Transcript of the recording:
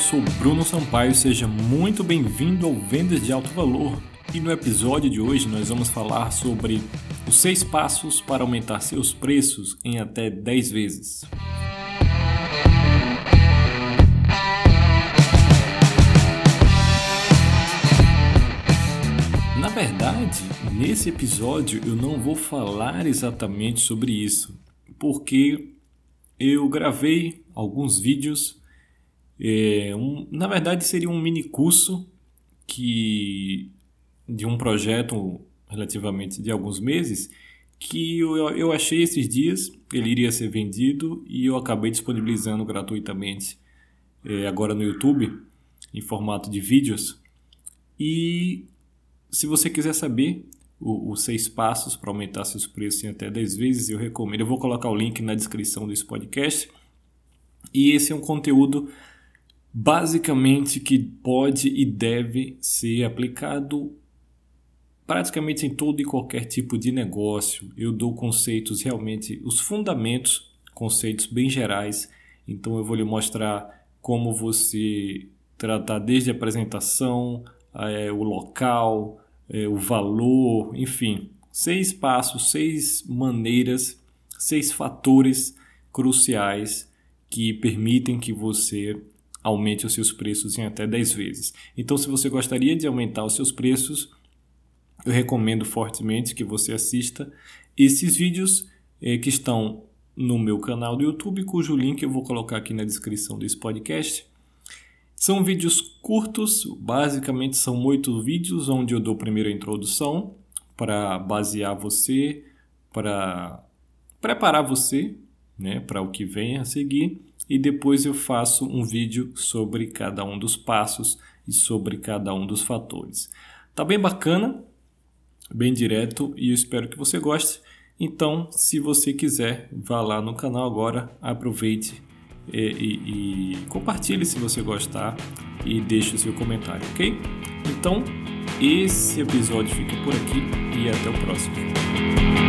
sou Bruno Sampaio, seja muito bem-vindo ao Vendas de Alto Valor. E no episódio de hoje nós vamos falar sobre os seis passos para aumentar seus preços em até 10 vezes. Na verdade, nesse episódio eu não vou falar exatamente sobre isso, porque eu gravei alguns vídeos é, um, na verdade, seria um mini curso que de um projeto relativamente de alguns meses que eu, eu achei esses dias, ele iria ser vendido e eu acabei disponibilizando gratuitamente é, agora no YouTube em formato de vídeos. E se você quiser saber os seis passos para aumentar seus preços em até 10 vezes, eu recomendo. Eu vou colocar o link na descrição desse podcast. E esse é um conteúdo basicamente que pode e deve ser aplicado praticamente em todo e qualquer tipo de negócio. Eu dou conceitos realmente, os fundamentos, conceitos bem gerais. Então eu vou lhe mostrar como você tratar desde a apresentação, é, o local, é, o valor, enfim, seis passos, seis maneiras, seis fatores cruciais que permitem que você aumente os seus preços em até 10 vezes. Então, se você gostaria de aumentar os seus preços, eu recomendo fortemente que você assista esses vídeos eh, que estão no meu canal do YouTube, cujo link eu vou colocar aqui na descrição desse podcast. São vídeos curtos, basicamente são oito vídeos, onde eu dou primeiro a introdução para basear você, para preparar você né, para o que vem a seguir e depois eu faço um vídeo sobre cada um dos passos e sobre cada um dos fatores. Tá bem bacana, bem direto e eu espero que você goste. Então, se você quiser, vá lá no canal agora, aproveite e, e, e compartilhe se você gostar e deixe o seu comentário, ok? Então, esse episódio fica por aqui e até o próximo.